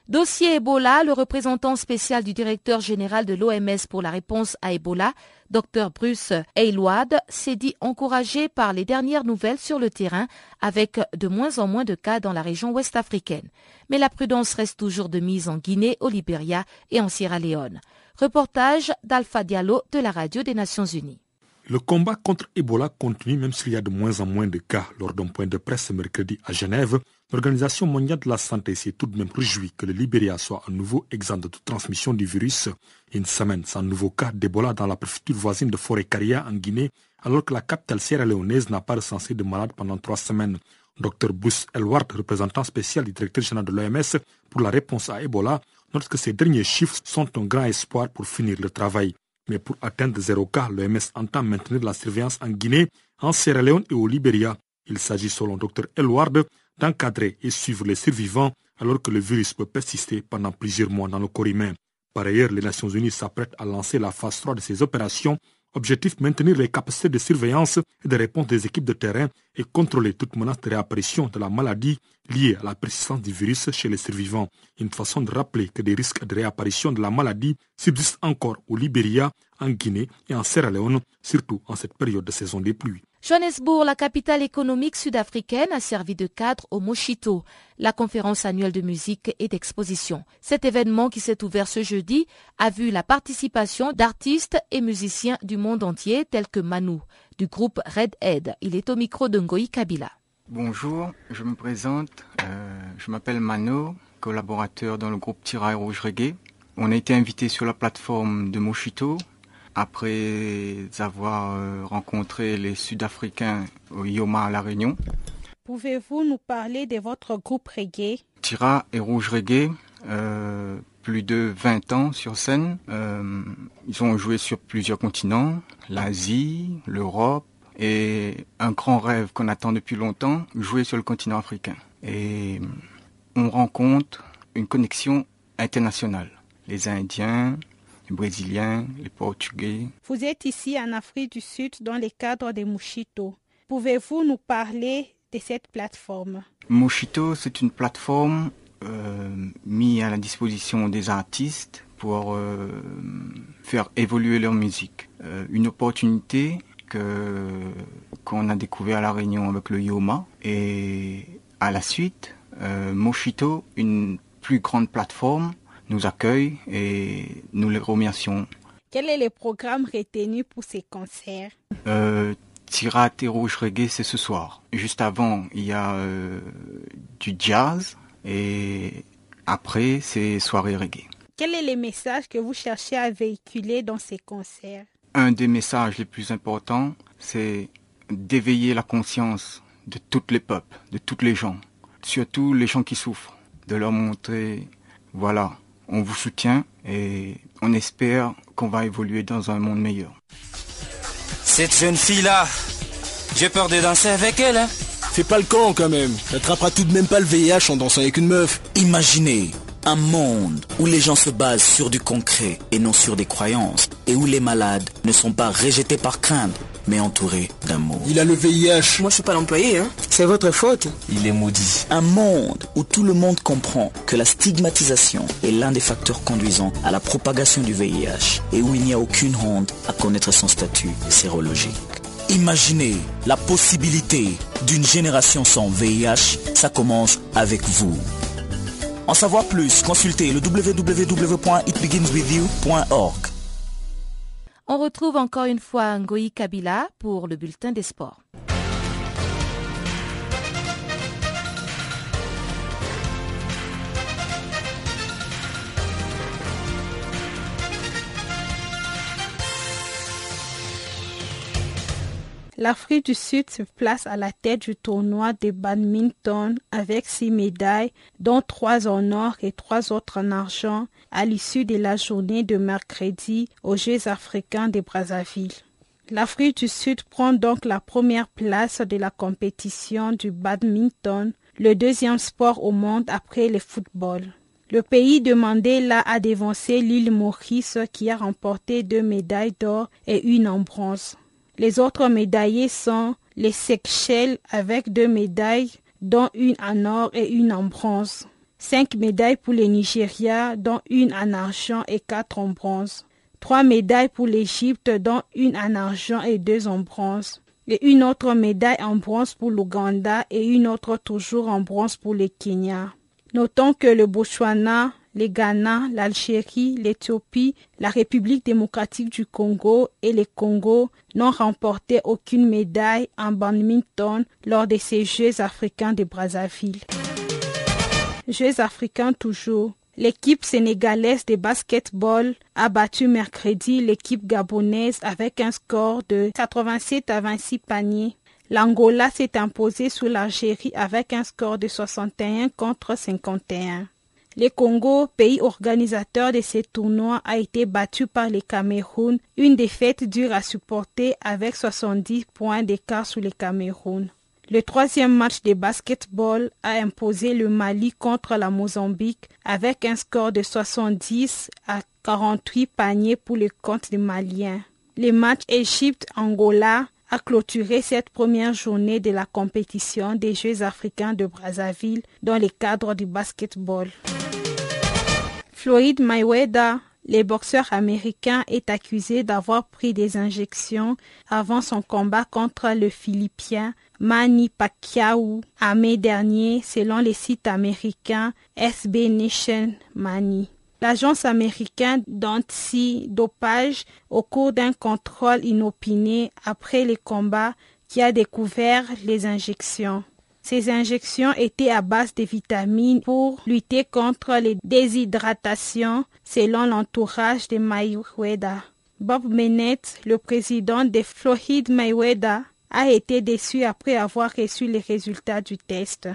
Dossier Ebola, le représentant spécial du directeur général de l'OMS pour la réponse à Ebola, Dr Bruce Aylward, s'est dit encouragé par les dernières nouvelles sur le terrain avec de moins en moins de cas dans la région ouest africaine. Mais la prudence reste toujours de mise en Guinée, au Libéria et en Sierra Leone. Reportage d'Alpha Diallo de la radio des Nations Unies. Le combat contre Ebola continue même s'il y a de moins en moins de cas. Lors d'un point de presse mercredi à Genève, l'Organisation mondiale de la santé s'est tout de même réjouie que le Libéria soit à nouveau exempt de toute transmission du virus. Une semaine sans nouveau cas d'Ebola dans la préfecture voisine de Forêt-Caria en Guinée, alors que la capitale sierra-léonaise n'a pas recensé de malades pendant trois semaines. Dr Bous Elward, représentant spécial du directeur général de l'OMS pour la réponse à Ebola, note que ces derniers chiffres sont un grand espoir pour finir le travail. Mais pour atteindre zéro cas, l'OMS entend maintenir la surveillance en Guinée, en Sierra Leone et au Libéria. Il s'agit, selon Dr Elward, d'encadrer et suivre les survivants alors que le virus peut persister pendant plusieurs mois dans le corps humain. Par ailleurs, les Nations Unies s'apprêtent à lancer la phase 3 de ces opérations Objectif maintenir les capacités de surveillance et de réponse des équipes de terrain et contrôler toute menace de réapparition de la maladie liée à la persistance du virus chez les survivants. Une façon de rappeler que des risques de réapparition de la maladie subsistent encore au Libéria, en Guinée et en Sierra Leone, surtout en cette période de saison des pluies. Johannesburg, la capitale économique sud-africaine, a servi de cadre au Moshito, la conférence annuelle de musique et d'exposition. Cet événement qui s'est ouvert ce jeudi a vu la participation d'artistes et musiciens du monde entier tels que Manu, du groupe Red Head. Il est au micro de Ngoï Kabila. Bonjour, je me présente, euh, je m'appelle Manu, collaborateur dans le groupe Tira Rouge Reggae. On a été invité sur la plateforme de Moshito après avoir euh, rencontré les Sud-Africains au Yoma à La Réunion. Pouvez-vous nous parler de votre groupe reggae? Tira et Rouge Reggae, euh, plus de 20 ans sur scène. Euh, ils ont joué sur plusieurs continents, l'Asie, l'Europe, et un grand rêve qu'on attend depuis longtemps, jouer sur le continent africain. Et on rencontre une connexion internationale. Les Indiens, les Brésiliens, les Portugais. Vous êtes ici en Afrique du Sud dans le cadre de Mushito. Pouvez-vous nous parler de cette plateforme? Mushito, c'est une plateforme euh, mise à la disposition des artistes pour euh, faire évoluer leur musique. Euh, une opportunité que qu'on a découvert à la Réunion avec le Yoma et à la suite, Moshito, une plus grande plateforme nous accueille et nous les remercions. Quel est le programme retenu pour ces concerts? Euh, Tirat et Rouge Reggae, c'est ce soir. Juste avant, il y a euh, du jazz et après, c'est soirée reggae. Quel est le message que vous cherchez à véhiculer dans ces concerts? Un des messages les plus importants, c'est d'éveiller la conscience de tous les peuples, de tous les gens, surtout les gens qui souffrent, de leur montrer, voilà, on vous soutient et on espère qu'on va évoluer dans un monde meilleur. Cette jeune fille-là, j'ai peur de danser avec elle. Hein. Fais pas le camp quand même. T'attraperas tout de même pas le VIH en dansant avec une meuf. Imaginez un monde où les gens se basent sur du concret et non sur des croyances et où les malades ne sont pas rejetés par crainte mais entourés d'amour. Il a le VIH. Moi je suis pas l'employé, hein. C'est votre faute. Il est maudit. Un monde où tout le monde comprend que la stigmatisation est l'un des facteurs conduisant à la propagation du VIH et où il n'y a aucune honte à connaître son statut sérologique. Imaginez la possibilité d'une génération sans VIH, ça commence avec vous. En savoir plus, consultez le www.itbeginswithyou.org. On retrouve encore une fois Ngoï Kabila pour le bulletin des sports. L'Afrique du Sud se place à la tête du tournoi de badminton avec six médailles, dont trois en or et trois autres en argent, à l'issue de la journée de mercredi aux Jeux africains de Brazzaville. L'Afrique du Sud prend donc la première place de la compétition du badminton, le deuxième sport au monde après le football. Le pays de Mandela a dévancé l'île Maurice qui a remporté deux médailles d'or et une en bronze. Les autres médaillés sont les Seychelles avec deux médailles, dont une en or et une en bronze. Cinq médailles pour le Nigeria, dont une en argent et quatre en bronze. Trois médailles pour l'Égypte, dont une en argent et deux en bronze. Et une autre médaille en bronze pour l'Ouganda et une autre toujours en bronze pour le Kenya. Notons que le Botswana, le Ghana, l'Algérie, l'Éthiopie, la République démocratique du Congo et le Congo n'ont remporté aucune médaille en badminton lors de ces Jeux africains de Brazzaville. Jeux africains toujours. L'équipe sénégalaise de basketball a battu mercredi l'équipe gabonaise avec un score de 87 à 26 paniers. L'Angola s'est imposé sous l'Algérie avec un score de 61 contre 51. Le Congo, pays organisateur de ces tournois, a été battu par le Cameroun, une défaite dure à supporter avec 70 points d'écart sur le Cameroun. Le troisième match de basketball a imposé le Mali contre la Mozambique avec un score de 70 à 48 paniers pour le compte des Maliens. Le match Égypte-Angola a clôturé cette première journée de la compétition des Jeux africains de Brazzaville dans le cadre du basketball. Floyd Mayweather, le boxeur américain, est accusé d'avoir pris des injections avant son combat contre le Philippien Manny Pacquiao en mai dernier, selon les sites américains SB Nation Manny. L'agence américaine d'anti-dopage, au cours d'un contrôle inopiné après les combats, qui a découvert les injections. Ces injections étaient à base de vitamines pour lutter contre les déshydratations, selon l'entourage de Mayweather. Bob Bennett, le président de Floyd Mayweather, a été déçu après avoir reçu les résultats du test.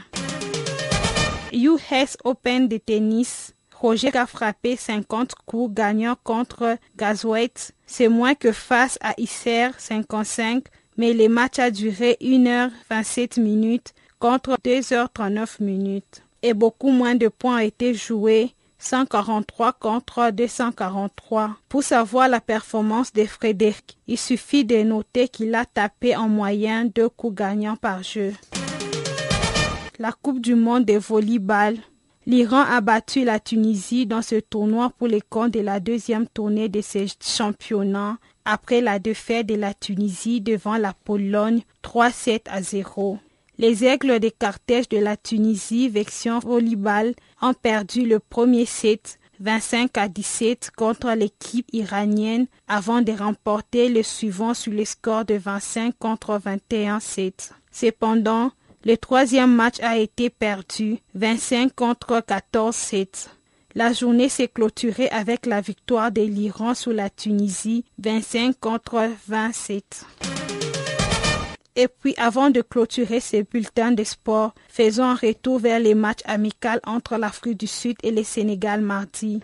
US Open de tennis. Roger a frappé 50 coups gagnant contre Gazweit. C'est moins que face à Isser 55, mais le match a duré 1h27 minutes contre 2h39 minutes. Et beaucoup moins de points ont été joués 143 contre 243. Pour savoir la performance de Frédéric, il suffit de noter qu'il a tapé en moyenne deux coups gagnants par jeu. La Coupe du monde de volleyball. L'Iran a battu la Tunisie dans ce tournoi pour les comptes de la deuxième tournée de ces championnats après la défaite de la Tunisie devant la Pologne 3-7 à 0. Les Aigles des Carthèges de la Tunisie, Vexion Volleyball, ont perdu le premier set 25 à 17 contre l'équipe iranienne avant de remporter le suivant sur le score de 25 contre 21 7. Cependant, le troisième match a été perdu 25 contre 14 7. La journée s'est clôturée avec la victoire de l'Iran sur la Tunisie 25 contre 27. Et puis, avant de clôturer ces bulletins de sport, faisons un retour vers les matchs amicaux entre l'Afrique du Sud et le Sénégal mardi.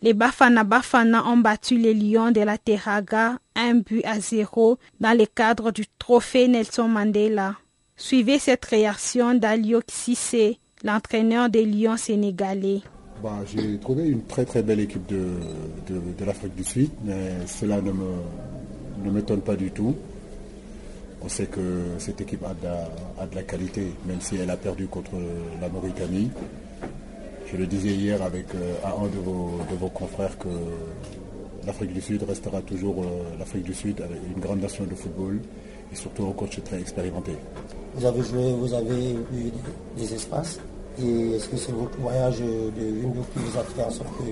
Les Bafana Bafana ont battu les Lions de la Terraga un but à zéro dans le cadre du trophée Nelson Mandela. Suivez cette réaction d'Alio Sissé, l'entraîneur des Lions sénégalais. Bah, J'ai trouvé une très très belle équipe de l'Afrique du Sud, mais cela ne m'étonne pas du tout. On sait que cette équipe a de, la, qualité, même si elle a perdu contre la Mauritanie. Je le disais hier avec euh, un de vos, confrères que l'Afrique du Sud restera toujours euh, l'Afrique du Sud une grande nation de football et surtout un coach très expérimenté. Vous avez joué, vous avez eu des, espaces et est-ce que c'est votre voyage de Wimbo qui vous a fait en sorte que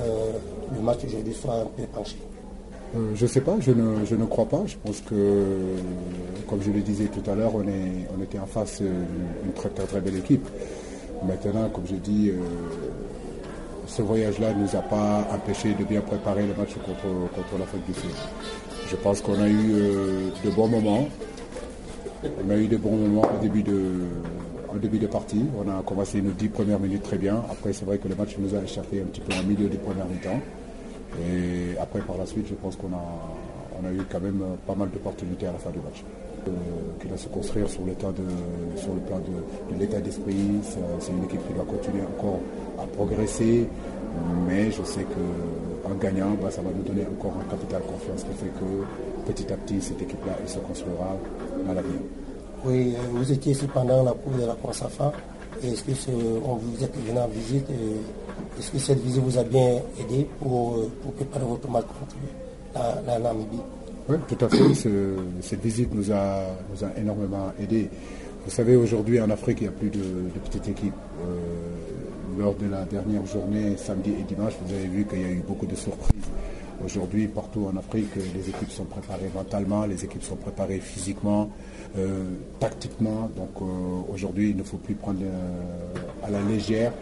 euh, le match aujourd'hui soit un peu penché? Euh, je ne sais pas, je ne, crois pas. Je pense que, comme je le disais tout à l'heure, on, on était en face d'une très, très, belle équipe. Maintenant, comme je dis, euh, ce voyage-là ne nous a pas empêché de bien préparer le match contre, contre l'Afrique du Sud. Je pense qu'on a eu euh, de bons moments. On a eu de bons moments au début de, en début de partie. On a commencé nos dix premières minutes très bien. Après, c'est vrai que le match nous a échappé un petit peu en milieu des premières mi-temps. Et après, par la suite, je pense qu'on a, on a eu quand même pas mal d'opportunités à la fin du match. Euh, qui va se construire sur, de, sur le plan de, l'état d'esprit. C'est une équipe qui doit continuer encore à progresser. Mais je sais qu'en gagnant, bah, ça va nous donner encore un capital confiance qui fait que petit à petit, cette équipe-là se construira dans l'avenir. Oui, vous étiez ici pendant la cour de la Consafa. Est-ce que vous êtes venu en visite est-ce que cette visite vous a bien aidé pour, préparer votre match contre la, Namibie? Oui, tout à fait. cette visite nous a, nous a énormément aidé. Vous savez, aujourd'hui en Afrique, il n'y a plus de, petites équipes. Euh, lors de la dernière journée, samedi et dimanche, vous avez vu qu'il y a eu beaucoup de surprises. Aujourd'hui, partout en Afrique, les équipes sont préparées mentalement, les équipes sont préparées physiquement, euh, tactiquement. Donc euh, aujourd'hui, il ne faut plus prendre à la légère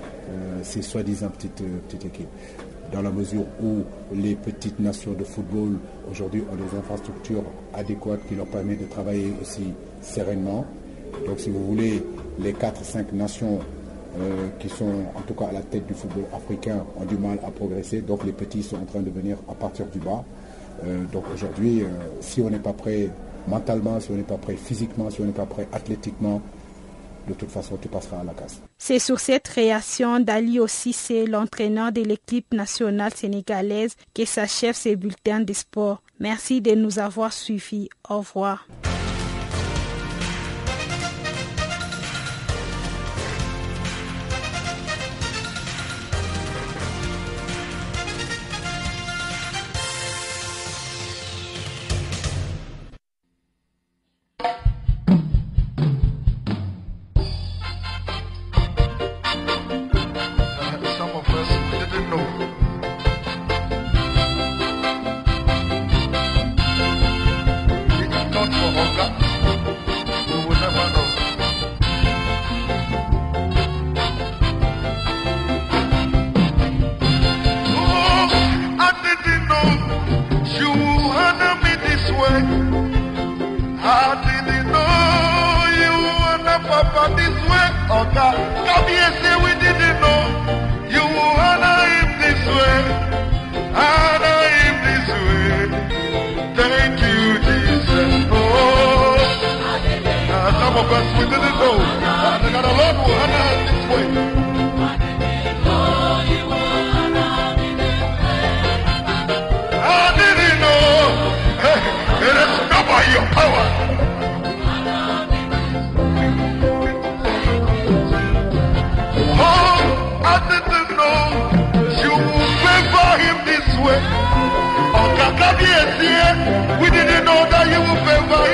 ces soi-disant petites, petites équipes dans la mesure où les petites nations de football aujourd'hui ont des infrastructures adéquates qui leur permettent de travailler aussi sereinement. Donc si vous voulez, les 4-5 nations euh, qui sont en tout cas à la tête du football africain ont du mal à progresser. Donc les petits sont en train de venir à partir du bas. Euh, donc aujourd'hui, euh, si on n'est pas prêt mentalement, si on n'est pas prêt physiquement, si on n'est pas prêt athlétiquement, de toute façon, tu passeras à la casse. C'est sur cette réaction d'Ali c'est l'entraîneur de l'équipe nationale sénégalaise, que s'achève ces bulletins de sport. Merci de nous avoir suivis. Au revoir. Africa. Kabiyesi, we didn't know you will honor him this way. Honor him this way. Thank you, Jesus. Oh, now, some of us, we didn't know that the Lord will honor us this way. We didn't know that you would favor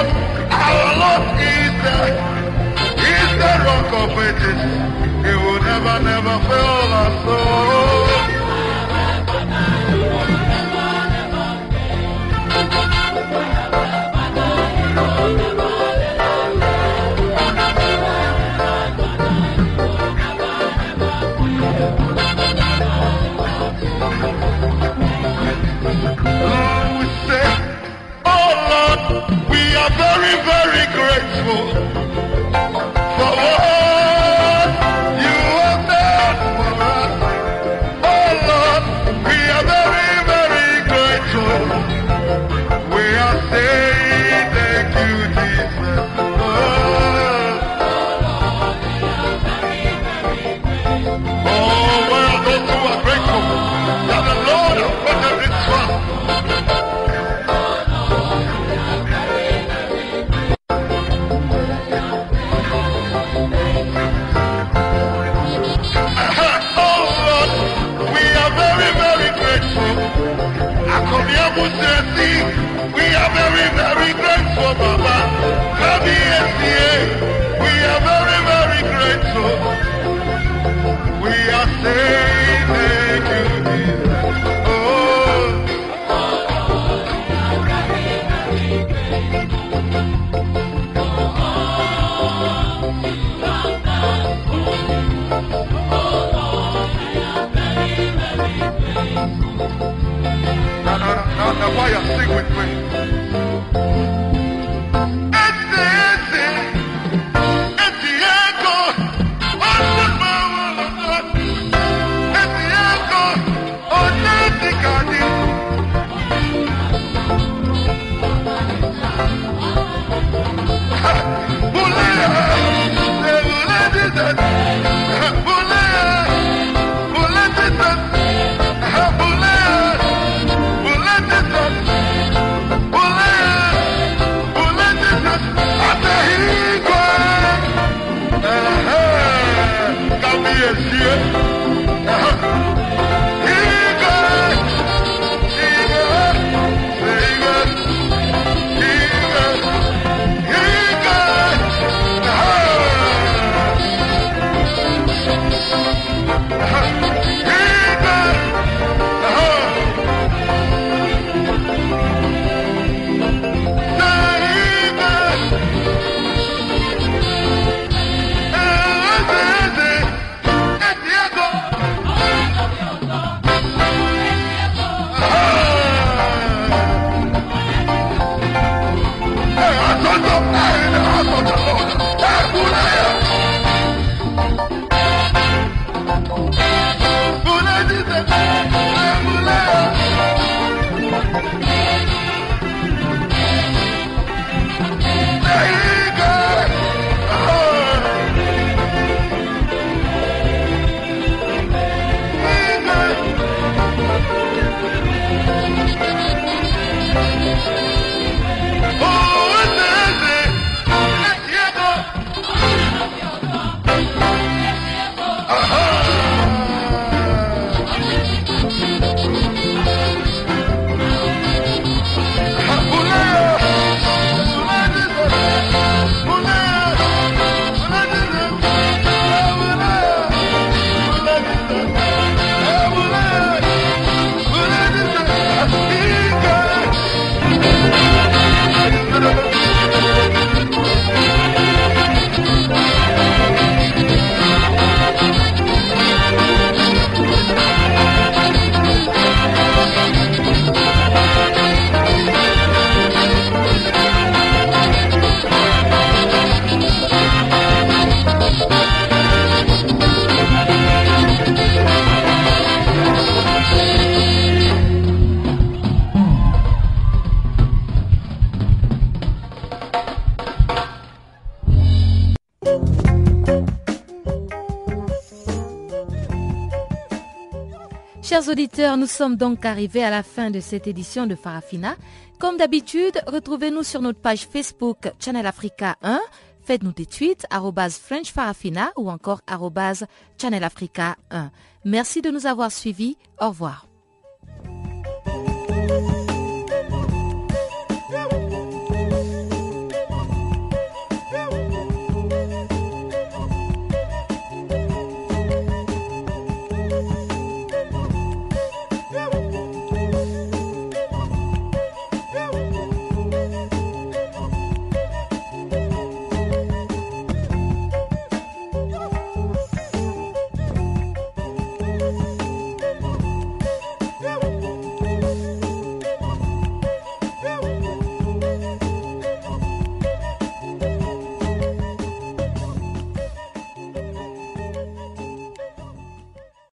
Our Lord is there. He's the rock of ages. He will never, never fail us. Oh. Oh, Now, why you sing with me? Nous sommes donc arrivés à la fin de cette édition de Farafina. Comme d'habitude, retrouvez-nous sur notre page Facebook Channel Africa 1. Faites-nous des tweets, French Farafina ou encore Channel Africa 1. Merci de nous avoir suivis. Au revoir.